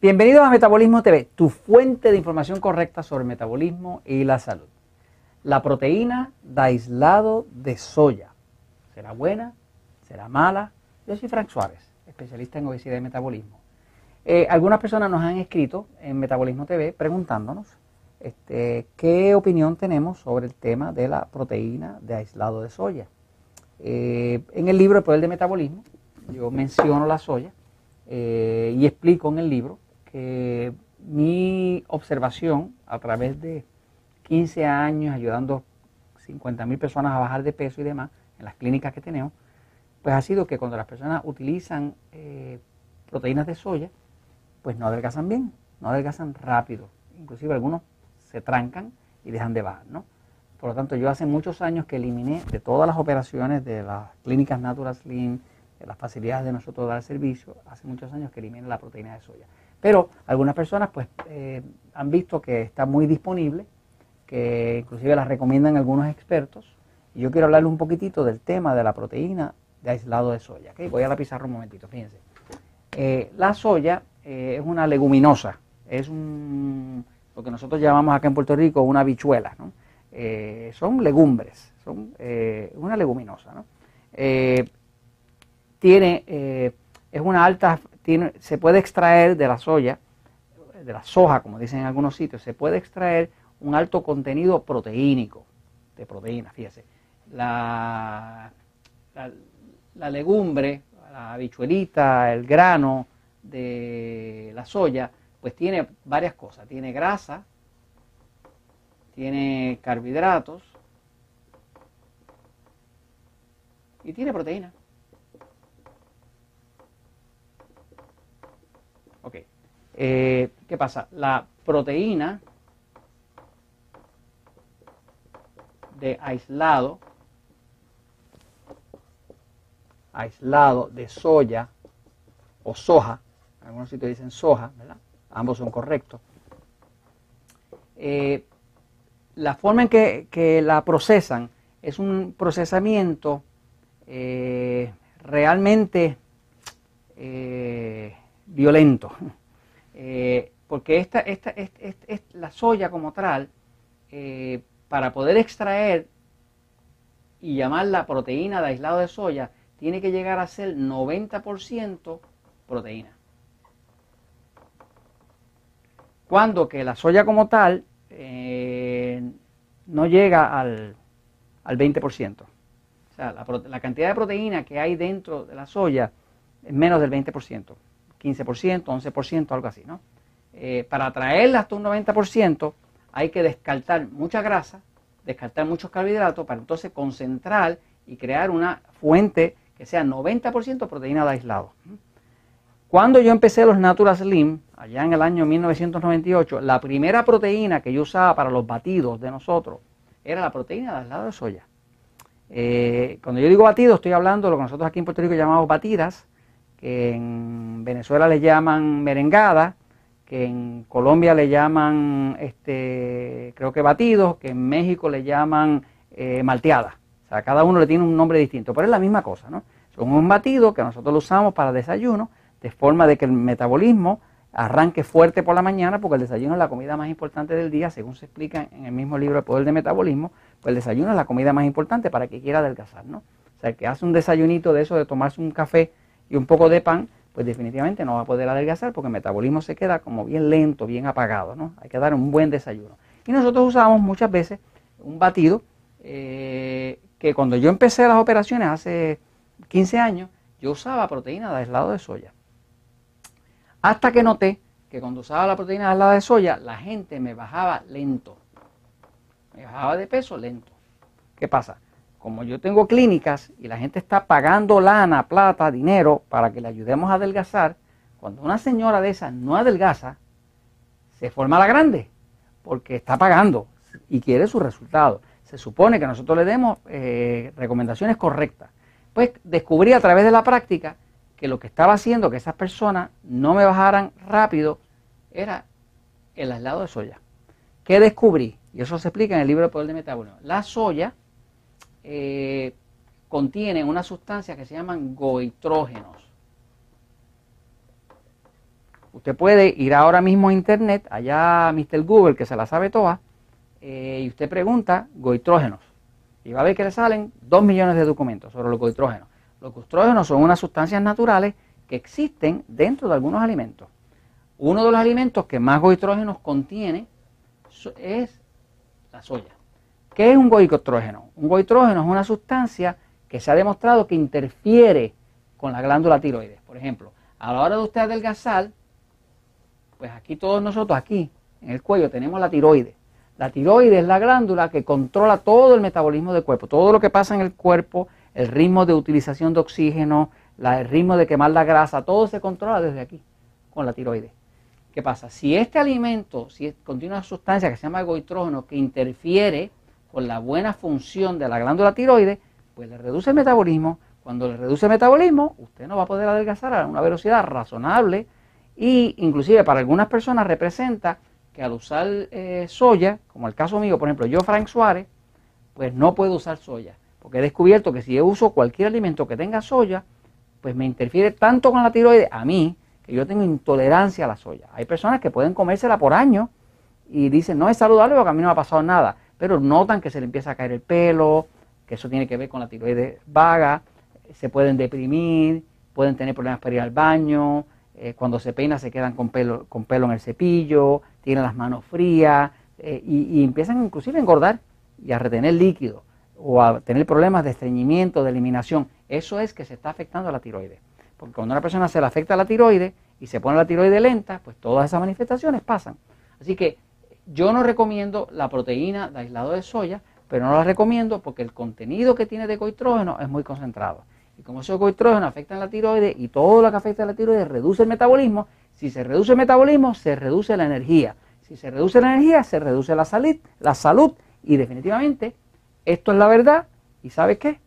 Bienvenidos a Metabolismo TV, tu fuente de información correcta sobre metabolismo y la salud. La proteína de aislado de soya. ¿Será buena? ¿Será mala? Yo soy Frank Suárez, especialista en obesidad y metabolismo. Eh, algunas personas nos han escrito en Metabolismo TV preguntándonos este, qué opinión tenemos sobre el tema de la proteína de aislado de soya. Eh, en el libro El Poder de Metabolismo, yo menciono la soya eh, y explico en el libro que mi observación a través de 15 años ayudando 50 mil personas a bajar de peso y demás en las clínicas que tenemos, pues ha sido que cuando las personas utilizan eh, proteínas de soya, pues no adelgazan bien, no adelgazan rápido. Inclusive algunos se trancan y dejan de bajar, ¿no? Por lo tanto, yo hace muchos años que eliminé de todas las operaciones de las clínicas Natural Slim, de las facilidades de nosotros dar servicio, hace muchos años que eliminé la proteína de soya. Pero algunas personas pues eh, han visto que está muy disponible, que inclusive la recomiendan algunos expertos. Y yo quiero hablarles un poquitito del tema de la proteína de aislado de soya. Voy a la pizarra un momentito, fíjense. Eh, la soya eh, es una leguminosa, es un, lo que nosotros llamamos acá en Puerto Rico una habichuela. ¿no? son legumbres, son una leguminosa. ¿no? tiene, es una alta se puede extraer de la soya, de la soja, como dicen en algunos sitios, se puede extraer un alto contenido proteínico, de proteína, fíjese. La, la, legumbre, la habichuelita, el grano de la soya, pues tiene varias cosas. Tiene grasa, tiene carbohidratos y tiene proteína. Eh, ¿Qué pasa? La proteína de aislado, aislado de soya o soja, algunos sitios dicen soja, ¿verdad? Ambos son correctos. Eh, la forma en que, la procesan es un procesamiento eh, realmente violento. Eh, porque esta, esta, la soya como tal, eh, para poder extraer y llamarla proteína de aislado de soya, tiene que llegar a ser 90% proteína. Cuando que la soya como tal eh, no llega al, al 20%. O sea, la, la, cantidad de proteína que hay dentro de la soya es menos del 20%. 15%, 11%, algo así, ¿no? Eh, para traerla hasta un 90% hay que descartar mucha grasa, descartar muchos carbohidratos para entonces concentrar y crear una fuente que sea 90% proteína de aislado. Cuando yo empecé los Natural Slim, allá en el año 1998, la primera proteína que yo usaba para los batidos de nosotros era la proteína de aislado de soya. Eh, cuando yo digo batidos, estoy hablando de lo que nosotros aquí en Puerto Rico llamamos batidas, que en Venezuela le llaman merengada, que en Colombia le llaman, este, creo que batidos, que en México le llaman eh, malteada. O sea, cada uno le tiene un nombre distinto, pero es la misma cosa, ¿no? Son un batido que nosotros lo usamos para desayuno, de forma de que el metabolismo arranque fuerte por la mañana, porque el desayuno es la comida más importante del día, según se explica en el mismo libro El Poder de Metabolismo, pues el desayuno es la comida más importante para que quiera adelgazar, ¿no? O sea, el que hace un desayunito de eso, de tomarse un café y un poco de pan, pues definitivamente no va a poder adelgazar porque el metabolismo se queda como bien lento, bien apagado, ¿no? Hay que dar un buen desayuno. Y nosotros usamos muchas veces un batido eh, que cuando yo empecé las operaciones hace 15 años, yo usaba proteína de aislado de soya. Hasta que noté que cuando usaba la proteína de aislado de soya, la gente me bajaba lento. Me bajaba de peso lento. ¿Qué pasa? Como yo tengo clínicas y la gente está pagando lana, plata, dinero para que le ayudemos a adelgazar, cuando una señora de esas no adelgaza, se forma la grande, porque está pagando y quiere su resultado. Se supone que nosotros le demos eh, recomendaciones correctas. Pues descubrí a través de la práctica que lo que estaba haciendo que esas personas no me bajaran rápido era el aislado de soya. ¿Qué descubrí? Y eso se explica en el libro de Poder de Metabolismo. La soya eh, contienen una sustancia que se llaman goitrógenos. Usted puede ir ahora mismo a internet, allá Mr. Google, que se la sabe toda, eh, y usted pregunta goitrógenos. Y va a ver que le salen dos millones de documentos sobre los goitrógenos. Los goitrógenos son unas sustancias naturales que existen dentro de algunos alimentos. Uno de los alimentos que más goitrógenos contiene es la soya. ¿Qué es un goitrógeno? Un goitrógeno es una sustancia que se ha demostrado que interfiere con la glándula tiroides. Por ejemplo, a la hora de usted adelgazar, pues aquí todos nosotros, aquí en el cuello, tenemos la tiroides. La tiroides es la glándula que controla todo el metabolismo del cuerpo, todo lo que pasa en el cuerpo, el ritmo de utilización de oxígeno, el ritmo de quemar la grasa, todo se controla desde aquí, con la tiroides. ¿Qué pasa? Si este alimento si contiene una sustancia que se llama goitrógeno que interfiere con la buena función de la glándula tiroides, pues le reduce el metabolismo. Cuando le reduce el metabolismo, usted no va a poder adelgazar a una velocidad razonable y inclusive para algunas personas representa que al usar eh, soya, como el caso mío, por ejemplo, yo Frank Suárez, pues no puedo usar soya, porque he descubierto que si yo uso cualquier alimento que tenga soya, pues me interfiere tanto con la tiroides a mí que yo tengo intolerancia a la soya. Hay personas que pueden comérsela por años y dicen, no es saludable porque a mí no me ha pasado nada, pero notan que se le empieza a caer el pelo, que eso tiene que ver con la tiroides vaga, se pueden deprimir, pueden tener problemas para ir al baño, eh, cuando se peina se quedan con pelo, con pelo en el cepillo, tienen las manos frías eh, y, y, empiezan inclusive a engordar y a retener líquido o a tener problemas de estreñimiento, de eliminación. Eso es que se está afectando a la tiroides. Porque cuando a una persona se le afecta la tiroides y se pone la tiroides lenta, pues todas esas manifestaciones pasan. Así que yo no recomiendo la proteína de aislado de soya, pero no la recomiendo porque el contenido que tiene de coitrógeno es muy concentrado. Y como esos coitrógenos afectan la tiroides y todo lo que afecta a la tiroides reduce el metabolismo, si se reduce el metabolismo, se reduce la energía. Si se reduce la energía, se reduce la salud, la salud y definitivamente esto es la verdad. ¿Y sabes qué?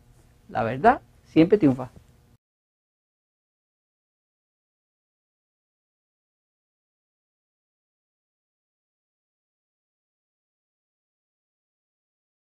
La verdad siempre triunfa.